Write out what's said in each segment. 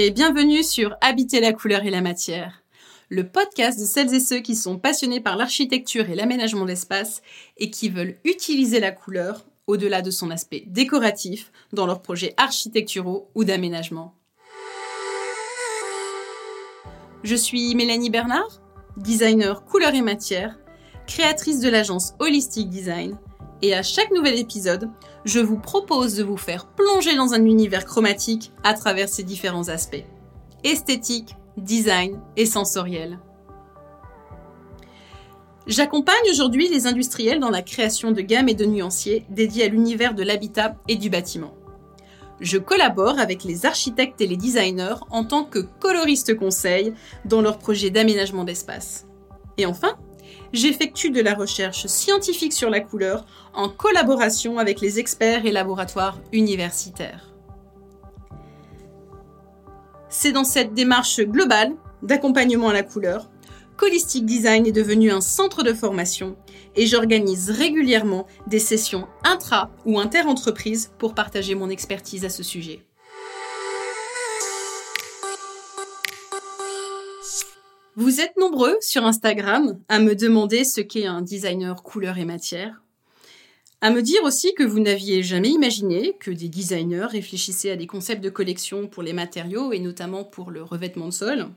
Et bienvenue sur Habiter la couleur et la matière, le podcast de celles et ceux qui sont passionnés par l'architecture et l'aménagement d'espace et qui veulent utiliser la couleur au-delà de son aspect décoratif dans leurs projets architecturaux ou d'aménagement. Je suis Mélanie Bernard, designer couleur et matière, créatrice de l'agence Holistic Design, et à chaque nouvel épisode, je vous propose de vous faire plonger dans un univers chromatique à travers ses différents aspects. Esthétique, design et sensoriel. J'accompagne aujourd'hui les industriels dans la création de gammes et de nuanciers dédiés à l'univers de l'habitat et du bâtiment. Je collabore avec les architectes et les designers en tant que coloriste conseil dans leurs projets d'aménagement d'espace. Et enfin, j'effectue de la recherche scientifique sur la couleur en collaboration avec les experts et laboratoires universitaires. C'est dans cette démarche globale d'accompagnement à la couleur qu'Holistic Design est devenu un centre de formation et j'organise régulièrement des sessions intra ou inter-entreprises pour partager mon expertise à ce sujet. Vous êtes nombreux sur Instagram à me demander ce qu'est un designer couleur et matière. À me dire aussi que vous n'aviez jamais imaginé que des designers réfléchissaient à des concepts de collection pour les matériaux et notamment pour le revêtement de sol.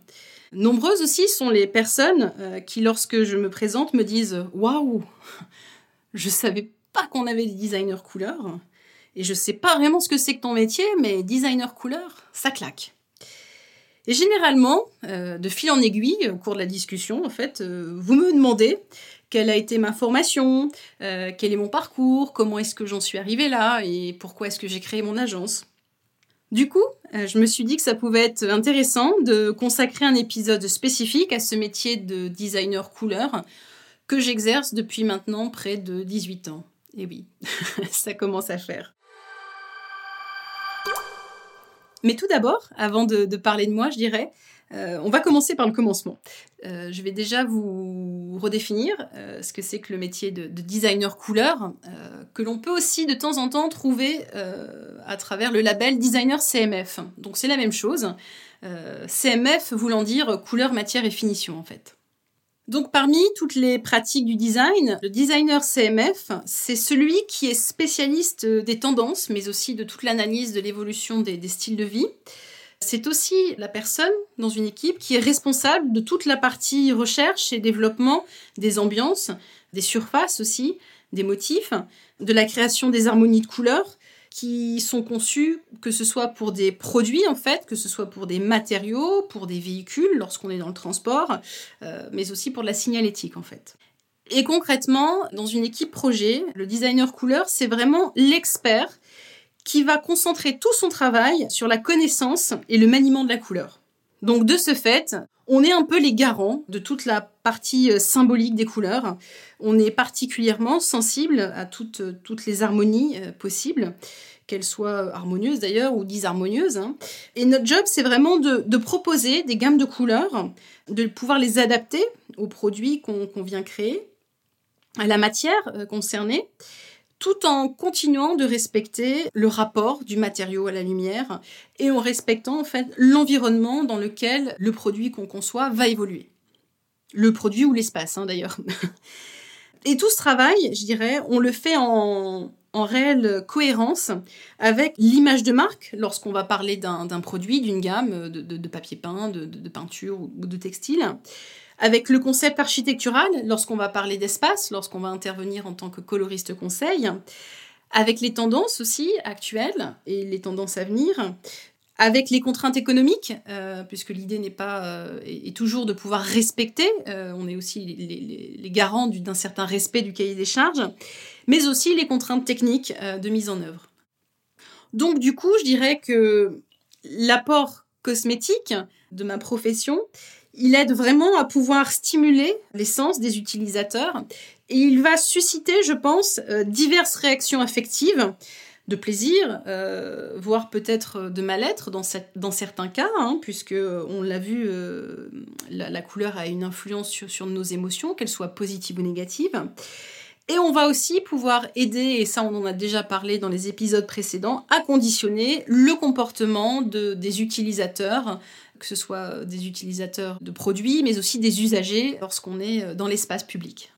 Nombreuses aussi sont les personnes euh, qui, lorsque je me présente, me disent Waouh Je savais pas qu'on avait des designers couleurs. Et je sais pas vraiment ce que c'est que ton métier, mais designer couleur, ça claque. Et généralement, euh, de fil en aiguille, au cours de la discussion, en fait, euh, vous me demandez quelle a été ma formation, euh, quel est mon parcours, comment est-ce que j'en suis arrivée là et pourquoi est-ce que j'ai créé mon agence. Du coup, je me suis dit que ça pouvait être intéressant de consacrer un épisode spécifique à ce métier de designer couleur que j'exerce depuis maintenant près de 18 ans. Et oui, ça commence à faire. Mais tout d'abord, avant de, parler de moi, je dirais, euh, on va commencer par le commencement. Euh, je vais déjà vous redéfinir euh, ce que c'est que le métier de, designer couleur, que l'on peut aussi de temps en temps trouver à travers le label designer CMF. Donc c'est la même chose. CMF voulant dire couleur, matière et finition en fait. Donc parmi toutes les pratiques du design, le designer CMF, c'est celui qui est spécialiste des tendances, mais aussi de toute l'analyse de l'évolution des, styles de vie. C'est aussi la personne dans une équipe qui est responsable de toute la partie recherche et développement des ambiances, des surfaces aussi, des motifs, de la création des harmonies de couleurs, qui sont conçus que ce soit pour des produits en fait, que ce soit pour des matériaux, pour des véhicules lorsqu'on est dans le transport, euh, mais aussi pour la signalétique en fait. Et concrètement, dans une équipe projet, le designer couleur, c'est vraiment l'expert qui va concentrer tout son travail sur la connaissance et le maniement de la couleur. Donc de ce fait, on est un peu les garants de toute la partie euh, symbolique des couleurs. On est particulièrement sensible à toutes, toutes les harmonies euh, possibles qu'elles soient harmonieuses d'ailleurs ou disharmonieuses. Hein. Et notre job, c'est vraiment de, proposer des gammes de couleurs, de pouvoir les adapter aux produits qu'on vient créer, à la matière euh, concernée, tout en continuant de respecter le rapport du matériau à la lumière et en respectant en fait l'environnement dans lequel le produit qu'on conçoit va évoluer. Le produit ou l'espace hein, d'ailleurs. et tout ce travail, je dirais, on le fait en, réelle cohérence avec l'image de marque lorsqu'on va parler d'un produit, d'une gamme de, papier peint, de, de, peinture ou de textile, avec le concept architectural, lorsqu'on va parler d'espace, lorsqu'on va intervenir en tant que coloriste conseil, avec les tendances aussi actuelles et les tendances à venir, avec les contraintes économiques, euh, puisque l'idée n'est pas euh, est, toujours de pouvoir respecter, euh, on est aussi les, les garants d'un certain respect du cahier des charges, mais aussi les contraintes techniques de mise en œuvre. Donc du coup, je dirais que l'apport cosmétique de ma profession, il aide vraiment à pouvoir stimuler l'essence des utilisateurs et il va susciter, je pense, euh, diverses réactions affectives de plaisir, euh, voire peut-être de mal-être dans, dans, certains cas, hein, puisque on l'a vu, euh, la, couleur a une influence sur, sur nos émotions, qu'elles soient positives ou négatives. Et on va aussi pouvoir aider, et ça on en a déjà parlé dans les épisodes précédents, à conditionner le comportement des utilisateurs, que ce soit des utilisateurs de produits, mais aussi des usagers lorsqu'on est dans l'espace public.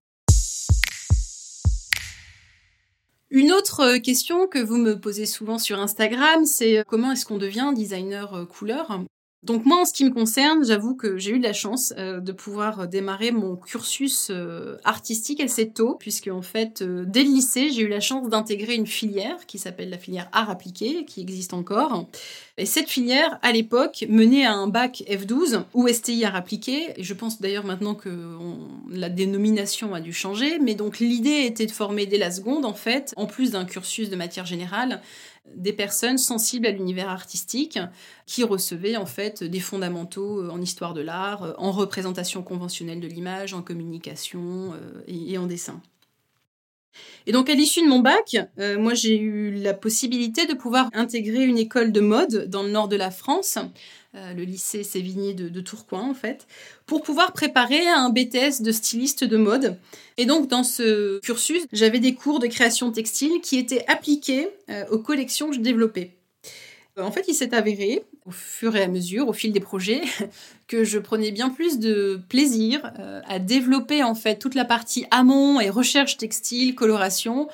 Une autre question que vous me posez souvent sur Instagram, c'est comment est-ce qu'on devient designer couleur? Donc moi, en ce qui me concerne, j'avoue que j'ai eu de la chance euh, de pouvoir démarrer mon cursus euh, artistique assez tôt, puisque en fait, euh, dès le lycée, j'ai eu la chance d'intégrer une filière qui s'appelle la filière art appliqué, qui existe encore. Et cette filière, à l'époque, menait à un bac F12 ou STI art appliqué. Je pense d'ailleurs maintenant que la dénomination a dû changer, mais donc l'idée était de former dès la seconde, en fait, en plus d'un cursus de matière générale, des personnes sensibles à l'univers artistique qui recevaient en fait des fondamentaux euh, en histoire de l'art, euh, en représentation conventionnelle de l'image, en communication euh, et en dessin. Et donc à l'issue de mon bac, moi j'ai eu la possibilité de pouvoir intégrer une école de mode dans le nord de la France euh, le lycée Sévigné de, Tourcoing en fait, pour pouvoir préparer un BTS de styliste de mode. Et donc dans ce cursus, j'avais des cours de création textile qui étaient appliqués euh, aux collections que je développais. Euh, en fait, il s'est avéré, au fur et à mesure, au fil des projets, que je prenais bien plus de plaisir à développer en fait toute la partie amont et recherche textile, coloration,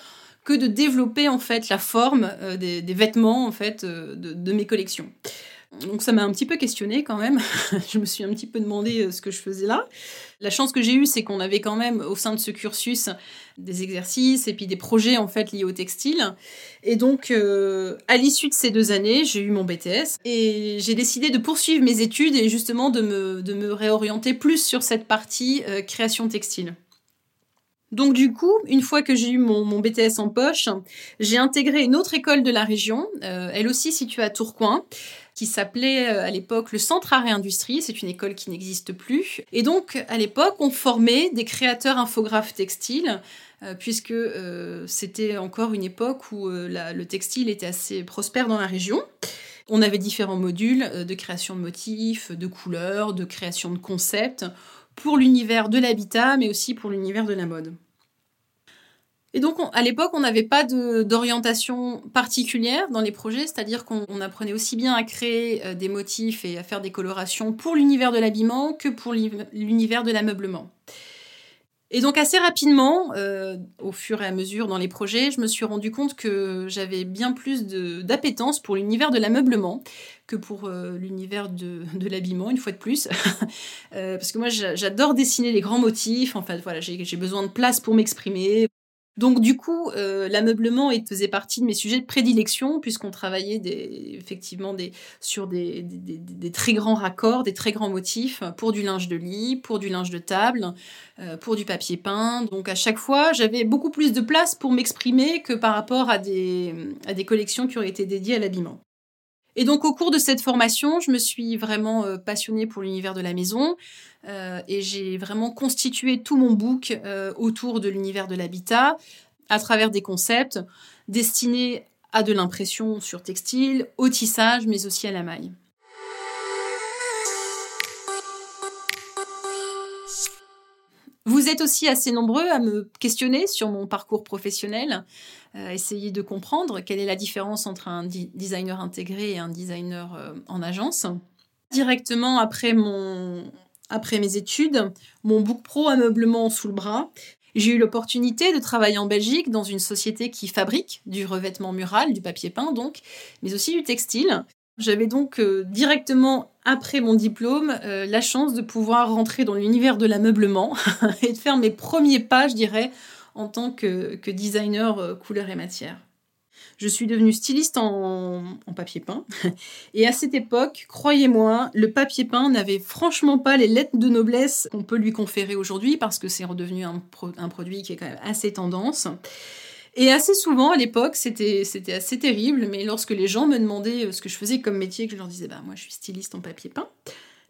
que de développer en fait la forme des, vêtements en fait de mes collections. Donc ça m'a un petit peu questionné quand même. je me suis un petit peu demandé euh, ce que je faisais là. La chance que j'ai eue, c'est qu'on avait quand même au sein de ce cursus des exercices et puis des projets en fait liés au textile. Et donc euh, à l'issue de ces deux années, j'ai eu mon BTS et j'ai décidé de poursuivre mes études et justement de me, de me réorienter plus sur cette partie euh, création textile. Donc du coup, une fois que j'ai eu mon, BTS en poche, j'ai intégré une autre école de la région, elle aussi située à Tourcoing, qui s'appelait euh, à l'époque le Centre Art et Industrie. C'est une école qui n'existe plus. Et donc, à l'époque, on formait des créateurs infographes textiles, euh, puisque euh, c'était encore une époque où le textile était assez prospère dans la région. On avait différents modules de création de motifs, de couleurs, de création de concepts pour l'univers de l'habitat, mais aussi pour l'univers de la mode. Et donc, à l'époque, on n'avait pas d'orientation particulière dans les projets, c'est-à-dire qu'on apprenait aussi bien à créer euh, des motifs et à faire des colorations pour l'univers de l'habillement que pour l'univers de l'ameublement. Et donc assez rapidement, euh, au fur et à mesure dans les projets, je me suis rendu compte que j'avais bien plus d'appétence pour l'univers de l'ameublement que pour euh, l'univers de, de l'habillement, une fois de plus. parce que moi, j'adore dessiner les grands motifs. En fait, voilà, j'ai besoin de place pour m'exprimer. Donc du coup, euh, l'ameublement faisait partie de mes sujets de prédilection puisqu'on travaillait effectivement sur des, très grands raccords, des très grands motifs pour du linge de lit, pour du linge de table, euh, pour du papier peint. Donc à chaque fois, j'avais beaucoup plus de place pour m'exprimer que par rapport à des collections qui auraient été dédiées à l'habillement. Et donc au cours de cette formation, je me suis vraiment euh, passionnée pour l'univers de la maison euh, et j'ai vraiment constitué tout mon book euh, autour de l'univers de l'habitat à travers des concepts destinés à de l'impression sur textile, au tissage, mais aussi à la maille. Vous êtes aussi assez nombreux à me questionner sur mon parcours professionnel, euh, essayer de comprendre quelle est la différence entre un designer intégré et un designer euh, en agence. Directement après, mon, après mes études, mon book pro ameublement sous le bras, j'ai eu l'opportunité de travailler en Belgique dans une société qui fabrique du revêtement mural, du papier peint donc, mais aussi du textile. J'avais donc euh, directement après mon diplôme la chance de pouvoir rentrer dans l'univers de l'ameublement et de faire mes premiers pas, je dirais, en tant que, designer euh, couleur et matière. Je suis devenue styliste en, papier peint. Et à cette époque, croyez-moi, le papier peint n'avait franchement pas les lettres de noblesse qu'on peut lui conférer aujourd'hui parce que c'est redevenu un, un, produit qui est quand même assez tendance. Et assez souvent à l'époque, c'était assez terrible, mais lorsque les gens me demandaient euh, ce que je faisais comme métier, que je leur disais, bah moi je suis styliste en papier peint,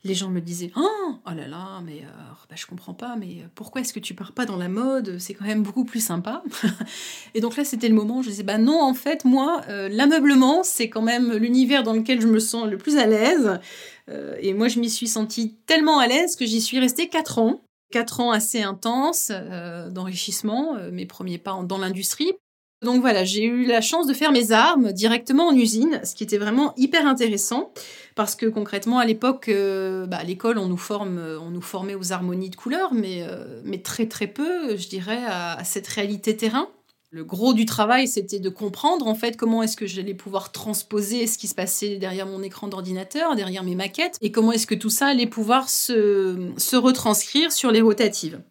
les gens me disaient, oh, oh là là, mais euh, bah, je comprends pas, mais euh, pourquoi est-ce que tu pars pas dans la mode? C'est quand même beaucoup plus sympa. et donc là, c'était le moment où je disais, bah non, en fait, moi, l'ameublement, c'est quand même l'univers dans lequel je me sens le plus à l'aise. et moi, je m'y suis sentie tellement à l'aise que j'y suis restée 4 ans. Quatre ans assez intenses d'enrichissement, mes premiers pas dans l'industrie. Donc voilà, j'ai eu la chance de faire mes armes directement en usine, ce qui était vraiment hyper intéressant parce que concrètement à l'époque, euh, bah, à l'école on nous forme, euh, on nous formait aux harmonies de couleurs, mais, euh, mais très très peu, je dirais, à, cette réalité terrain. Le gros du travail, c'était de comprendre en fait comment est-ce que j'allais pouvoir transposer ce qui se passait derrière mon écran d'ordinateur, derrière mes maquettes, et comment est-ce que tout ça allait pouvoir se, se retranscrire sur les rotatives.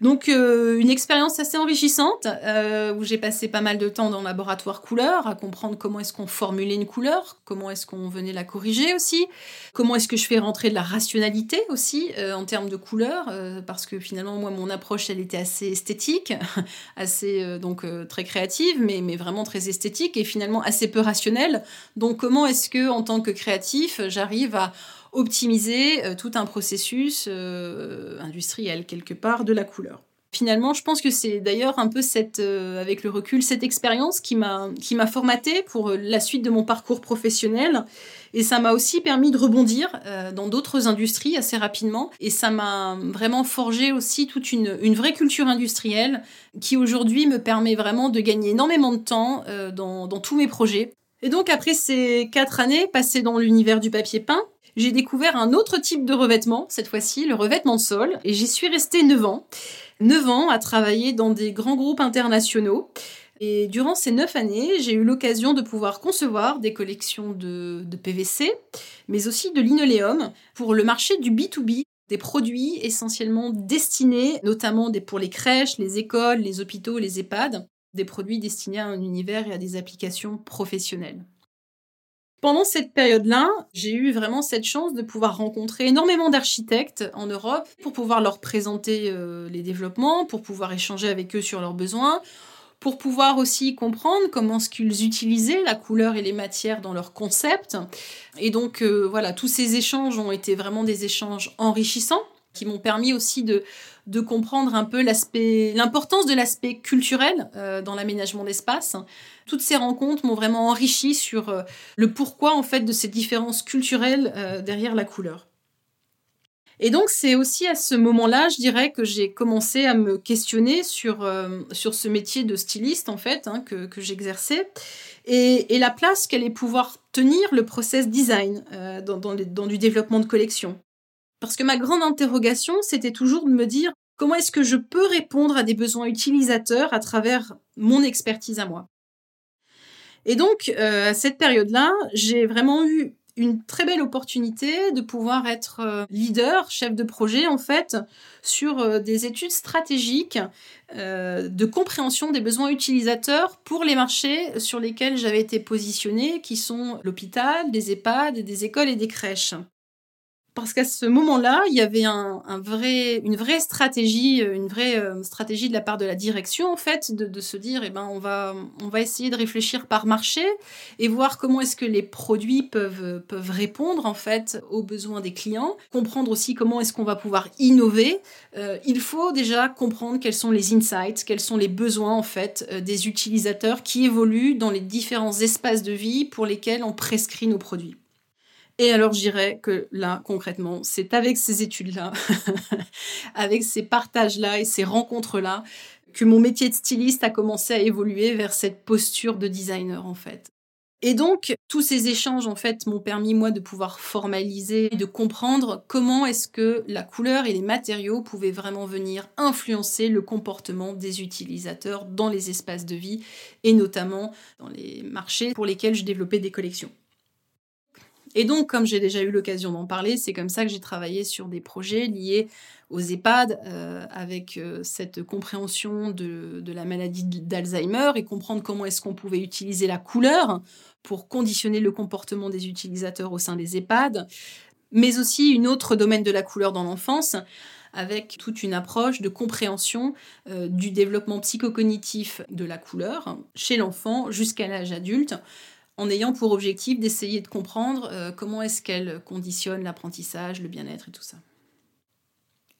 Donc euh, une expérience assez enrichissante euh, où j'ai passé pas mal de temps dans le laboratoire couleur à comprendre comment est-ce qu'on formulait une couleur, comment est-ce qu'on venait la corriger aussi, comment est-ce que je fais rentrer de la rationalité aussi euh, en termes de couleur parce que finalement moi mon approche elle était assez esthétique, assez donc très créative mais, mais vraiment très esthétique et finalement assez peu rationnelle. Donc comment est-ce que en tant que créatif j'arrive à optimiser euh, tout un processus euh, industriel quelque part de la couleur. Finalement, je pense que c'est d'ailleurs un peu cette, euh, avec le recul, cette expérience qui m'a qui m'a formaté pour la suite de mon parcours professionnel. Et ça m'a aussi permis de rebondir dans d'autres industries assez rapidement. Et ça m'a vraiment forgé aussi toute une, une vraie culture industrielle qui aujourd'hui me permet vraiment de gagner énormément de temps dans, dans tous mes projets. Et donc après ces quatre années passées dans l'univers du papier peint, j'ai découvert un autre type de revêtement, cette fois-ci le revêtement de sol, et j'y suis restée 9 ans. 9 ans à travailler dans des grands groupes internationaux. Et durant ces 9 années, j'ai eu l'occasion de pouvoir concevoir des collections de, PVC, mais aussi de linoléum pour le marché du B2B, des produits essentiellement destinés, notamment pour les crèches, les écoles, les hôpitaux, les EHPAD, des produits destinés à un univers et à des applications professionnelles. Pendant cette période-là, j'ai eu vraiment cette chance de pouvoir rencontrer énormément d'architectes en Europe pour pouvoir leur présenter euh, les développements, pour pouvoir échanger avec eux sur leurs besoins, pour pouvoir aussi comprendre comment ce qu'ils utilisaient la couleur et les matières dans leur concept. Et donc euh, voilà, tous ces échanges ont été vraiment des échanges enrichissants qui m'ont permis aussi de, de comprendre un peu l'importance de l'aspect culturel euh, dans l'aménagement d'espace. Toutes ces rencontres m'ont vraiment enrichi sur euh, le pourquoi en fait de ces différences culturelles euh, derrière la couleur. Et donc c'est aussi à ce moment-là, je dirais, que j'ai commencé à me questionner sur, sur ce métier de styliste en fait hein, que, que j'exerçais et, et, la place qu'allait pouvoir tenir le process design dans, dans du développement de collection. Parce que ma grande interrogation, c'était toujours de me dire comment est-ce que je peux répondre à des besoins utilisateurs à travers mon expertise à moi? Et donc, euh, à cette période-là, j'ai vraiment eu une très belle opportunité de pouvoir être euh, leader, chef de projet en fait, sur euh, des études stratégiques de compréhension des besoins utilisateurs pour les marchés sur lesquels j'avais été positionnée, qui sont l'hôpital, des EHPAD, des écoles et des crèches parce qu'à ce moment-là, il y avait un, vrai, une vraie stratégie, euh, une vraie euh, stratégie de la part de la direction en fait, de, se dire, eh ben, on va, on va essayer de réfléchir par marché et voir comment est-ce que les produits peuvent, peuvent répondre en fait aux besoins des clients, comprendre aussi comment est-ce qu'on va pouvoir innover. Euh, il faut déjà comprendre quels sont les insights, quels sont les besoins en fait des utilisateurs qui évoluent dans les différents espaces de vie pour lesquels on prescrit nos produits. Et alors, je dirais que là, concrètement, c'est avec ces études-là, avec ces partages-là et ces rencontres-là, que mon métier de styliste a commencé à évoluer vers cette posture de designer, en fait. Et donc, tous ces échanges, en fait, m'ont permis, moi, de pouvoir formaliser et de comprendre comment est-ce que la couleur et les matériaux pouvaient vraiment venir influencer le comportement des utilisateurs dans les espaces de vie et notamment dans les marchés pour lesquels je développais des collections. Et donc, comme j'ai déjà eu l'occasion d'en parler, c'est comme ça que j'ai travaillé sur des projets liés aux EHPAD euh, avec euh, cette compréhension de, la maladie d'Alzheimer et comprendre comment est-ce qu'on pouvait utiliser la couleur pour conditionner le comportement des utilisateurs au sein des EHPAD, mais aussi une autre domaine de la couleur dans l'enfance avec toute une approche de compréhension euh, du développement psychocognitif de la couleur chez l'enfant jusqu'à l'âge adulte en ayant pour objectif d'essayer de comprendre euh, comment est-ce qu'elle conditionne l'apprentissage, le bien-être et tout ça.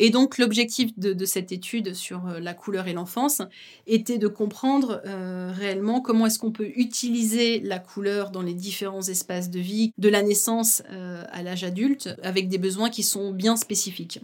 Et donc l'objectif de, cette étude sur euh, la couleur et l'enfance était de comprendre euh, réellement comment est-ce qu'on peut utiliser la couleur dans les différents espaces de vie, de la naissance à l'âge adulte, avec des besoins qui sont bien spécifiques.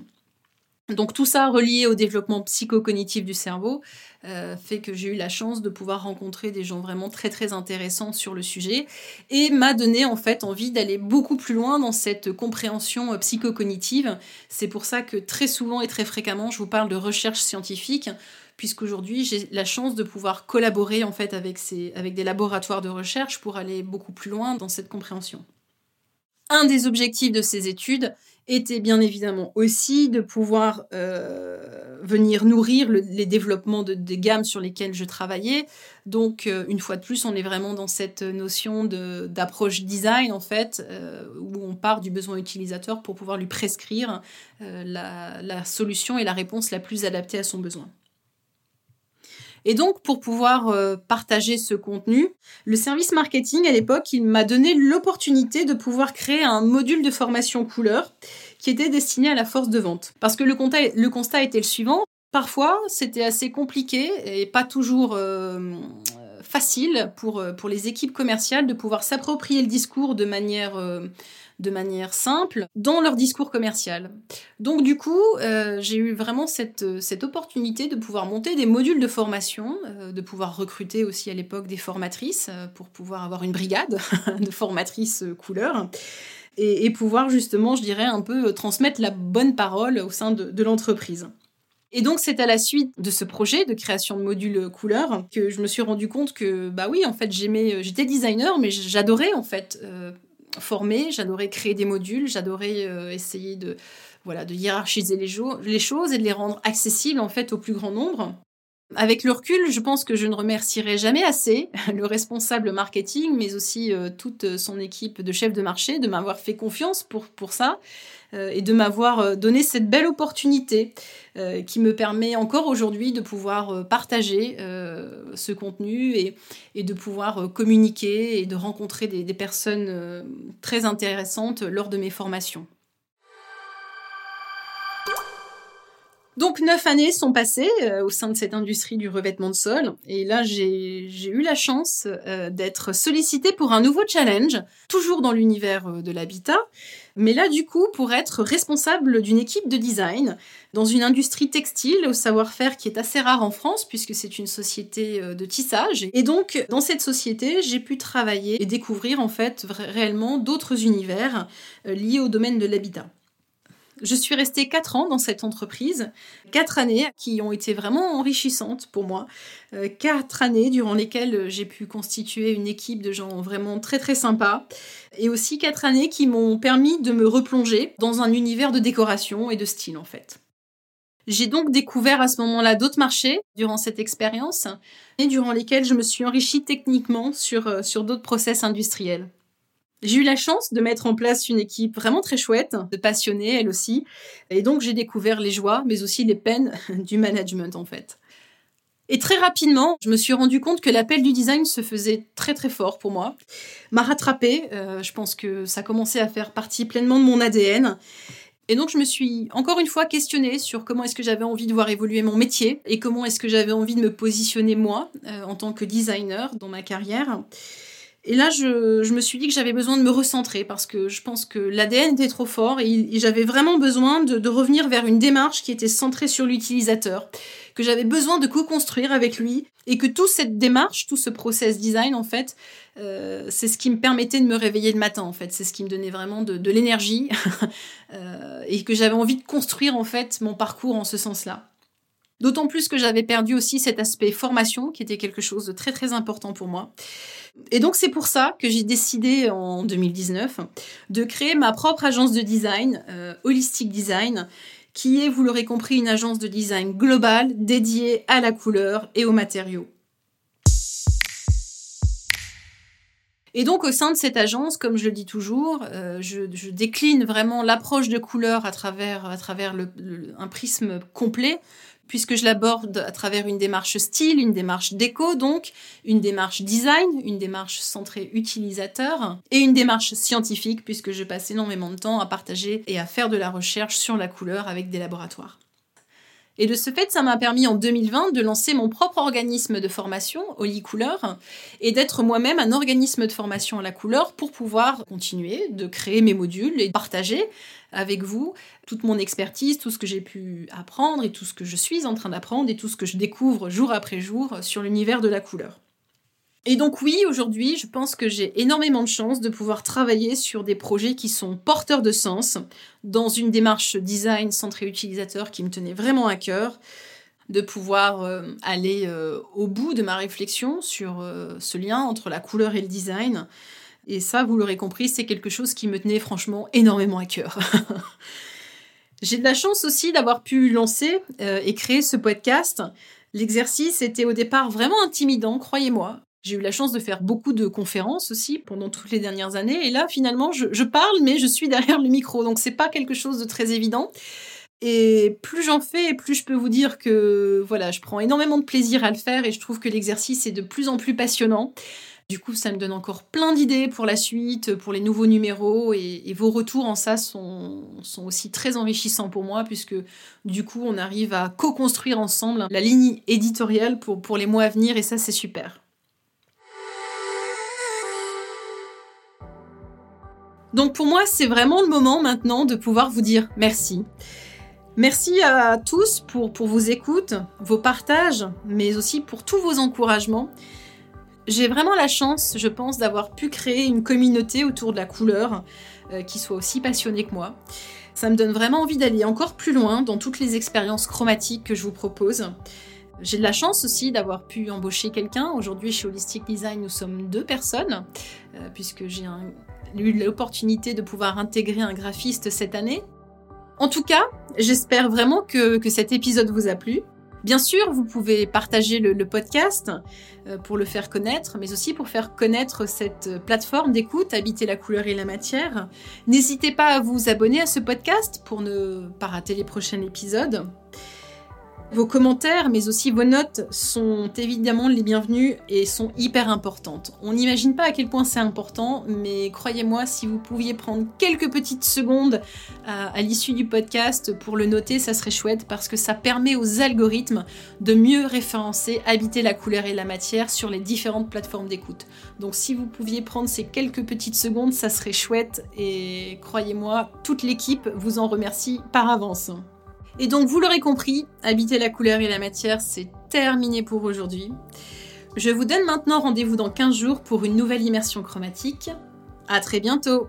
Donc tout ça relié au développement psychocognitif du cerveau euh, fait que j'ai eu la chance de pouvoir rencontrer des gens vraiment très très intéressants sur le sujet et m'a donné en fait envie d'aller beaucoup plus loin dans cette compréhension euh, psychocognitive. C'est pour ça que très souvent et très fréquemment je vous parle de recherche scientifique puisqu'aujourd'hui j'ai la chance de pouvoir collaborer en fait avec, ces, avec des laboratoires de recherche pour aller beaucoup plus loin dans cette compréhension. Un des objectifs de ces études, était bien évidemment aussi de pouvoir euh, venir nourrir les développements de, des gammes sur lesquelles je travaillais. Donc, euh, une fois de plus, on est vraiment dans cette notion d'approche design, en fait, euh, où on part du besoin utilisateur pour pouvoir lui prescrire la, la solution et la réponse la plus adaptée à son besoin. Et donc, pour pouvoir euh, partager ce contenu, le service marketing, à l'époque, il m'a donné l'opportunité de pouvoir créer un module de formation couleur qui était destiné à la force de vente. Parce que le constat, était le suivant. Parfois, c'était assez compliqué et pas toujours euh, facile pour, pour les équipes commerciales de pouvoir s'approprier le discours de manière euh, de manière simple dans leur discours commercial. Donc du coup, euh, j'ai eu vraiment cette, cette opportunité de pouvoir monter des modules de formation, euh, de pouvoir recruter aussi à l'époque des formatrices euh, pour pouvoir avoir une brigade de formatrices couleurs. Et, pouvoir justement, je dirais, un peu transmettre la bonne parole au sein de, de l'entreprise. Et donc, c'est à la suite de ce projet de création de modules couleurs que je me suis rendu compte que, bah oui, en fait, j'aimais, j'étais designer, mais j'adorais, en fait, former, j'adorais créer des modules, j'adorais euh, essayer de, voilà, de hiérarchiser les, les, choses et de les rendre accessibles en fait au plus grand nombre. Avec le recul, je pense que je ne remercierai jamais assez le responsable marketing, mais aussi euh, toute son équipe de chefs de marché de m'avoir fait confiance pour, ça euh, et de m'avoir donné cette belle opportunité qui me permet encore aujourd'hui de pouvoir partager ce contenu et, de pouvoir communiquer et de rencontrer des personnes très intéressantes lors de mes formations. Donc neuf années sont passées euh, au sein de cette industrie du revêtement de sol et là j'ai eu la chance euh, d'être sollicitée pour un nouveau challenge, toujours dans l'univers euh, de l'habitat, mais là du coup pour être responsable d'une équipe de design dans une industrie textile au savoir-faire qui est assez rare en France puisque c'est une société de tissage et donc dans cette société j'ai pu travailler et découvrir en fait réellement d'autres univers liés au domaine de l'habitat. Je suis restée quatre ans dans cette entreprise, quatre années qui ont été vraiment enrichissantes pour moi, euh, quatre années durant lesquelles j'ai pu constituer une équipe de gens vraiment très très sympas, et aussi quatre années qui m'ont permis de me replonger dans un univers de décoration et de style en fait. J'ai donc découvert à ce moment-là d'autres marchés durant cette expérience et durant lesquels je me suis enrichie techniquement sur, euh, sur d'autres process industriels. J'ai eu la chance de mettre en place une équipe vraiment très chouette, de passionnés elle aussi, et donc j'ai découvert les joies, mais aussi les peines du management en fait. Et très rapidement, je me suis rendu compte que l'appel du design se faisait très très fort pour moi, m'a rattrapé. Euh, je pense que ça commençait à faire partie pleinement de mon ADN. Et donc je me suis encore une fois questionnée sur comment est-ce que j'avais envie de voir évoluer mon métier et comment est-ce que j'avais envie de me positionner moi euh, en tant que designer dans ma carrière. Et là, je, me suis dit que j'avais besoin de me recentrer parce que je pense que l'ADN était trop fort et, j'avais vraiment besoin de, revenir vers une démarche qui était centrée sur l'utilisateur, que j'avais besoin de co-construire avec lui et que toute cette démarche, tout ce process design, en fait, euh, c'est ce qui me permettait de me réveiller le matin, en fait. C'est ce qui me donnait vraiment de, l'énergie euh, et que j'avais envie de construire, en fait, mon parcours en ce sens-là. D'autant plus que j'avais perdu aussi cet aspect formation qui était quelque chose de très très important pour moi. Et donc c'est pour ça que j'ai décidé en 2019 de créer ma propre agence de design, euh, Holistic Design, qui est, vous l'aurez compris, une agence de design globale dédiée à la couleur et aux matériaux. Et donc au sein de cette agence, comme je le dis toujours, euh, je, décline vraiment l'approche de couleur à travers, à travers un prisme complet puisque je l'aborde à travers une démarche style, une démarche déco donc, une démarche design, une démarche centrée utilisateur et une démarche scientifique puisque je passe énormément de temps à partager et à faire de la recherche sur la couleur avec des laboratoires. Et de ce fait, ça m'a permis en 2020 de lancer mon propre organisme de formation, Oli Couleur, et d'être moi-même un organisme de formation à la couleur pour pouvoir continuer de créer mes modules et partager avec vous toute mon expertise, tout ce que j'ai pu apprendre et tout ce que je suis en train d'apprendre et tout ce que je découvre jour après jour sur l'univers de la couleur. Et donc oui, aujourd'hui, je pense que j'ai énormément de chance de pouvoir travailler sur des projets qui sont porteurs de sens, dans une démarche design centrée utilisateur qui me tenait vraiment à cœur, de pouvoir euh, aller euh, au bout de ma réflexion sur euh, ce lien entre la couleur et le design. Et ça, vous l'aurez compris, c'est quelque chose qui me tenait franchement énormément à cœur. j'ai de la chance aussi d'avoir pu lancer et créer ce podcast. L'exercice était au départ vraiment intimidant, croyez-moi. J'ai eu la chance de faire beaucoup de conférences aussi pendant toutes les dernières années. Et là, finalement, je, parle, mais je suis derrière le micro. Donc, c'est pas quelque chose de très évident. Et plus j'en fais, plus je peux vous dire que voilà, je prends énormément de plaisir à le faire et je trouve que l'exercice est de plus en plus passionnant. Du coup, ça me donne encore plein d'idées pour la suite, pour les nouveaux numéros, et, vos retours en ça sont, sont, aussi très enrichissants pour moi, puisque du coup, on arrive à co-construire ensemble la ligne éditoriale pour, pour les mois à venir, et ça, c'est super. Donc pour moi, c'est vraiment le moment maintenant de pouvoir vous dire merci. Merci à tous pour, vos écoutes, vos partages, mais aussi pour tous vos encouragements. J'ai vraiment la chance, je pense, d'avoir pu créer une communauté autour de la couleur euh, qui soit aussi passionnée que moi. Ça me donne vraiment envie d'aller encore plus loin dans toutes les expériences chromatiques que je vous propose. J'ai de la chance aussi d'avoir pu embaucher quelqu'un. Aujourd'hui, chez Holistic Design, nous sommes deux personnes, euh, puisque j'ai eu l'opportunité de pouvoir intégrer un graphiste cette année. En tout cas, j'espère vraiment que, cet épisode vous a plu. Bien sûr, vous pouvez partager le, podcast euh, pour le faire connaître, mais aussi pour faire connaître cette plateforme d'écoute, Habiter la couleur et la matière. N'hésitez pas à vous abonner à ce podcast pour ne pas rater les prochains épisodes. Vos commentaires, mais aussi vos notes sont évidemment les bienvenus et sont hyper importantes. On n'imagine pas à quel point c'est important, mais croyez-moi, si vous pouviez prendre quelques petites secondes à, l'issue du podcast pour le noter, ça serait chouette parce que ça permet aux algorithmes de mieux référencer, habiter la couleur et la matière sur les différentes plateformes d'écoute. Donc si vous pouviez prendre ces quelques petites secondes, ça serait chouette et croyez-moi, toute l'équipe vous en remercie par avance. Et donc, vous l'aurez compris, habiter la couleur et la matière, c'est terminé pour aujourd'hui. Je vous donne maintenant rendez-vous dans 15 jours pour une nouvelle immersion chromatique. À très bientôt!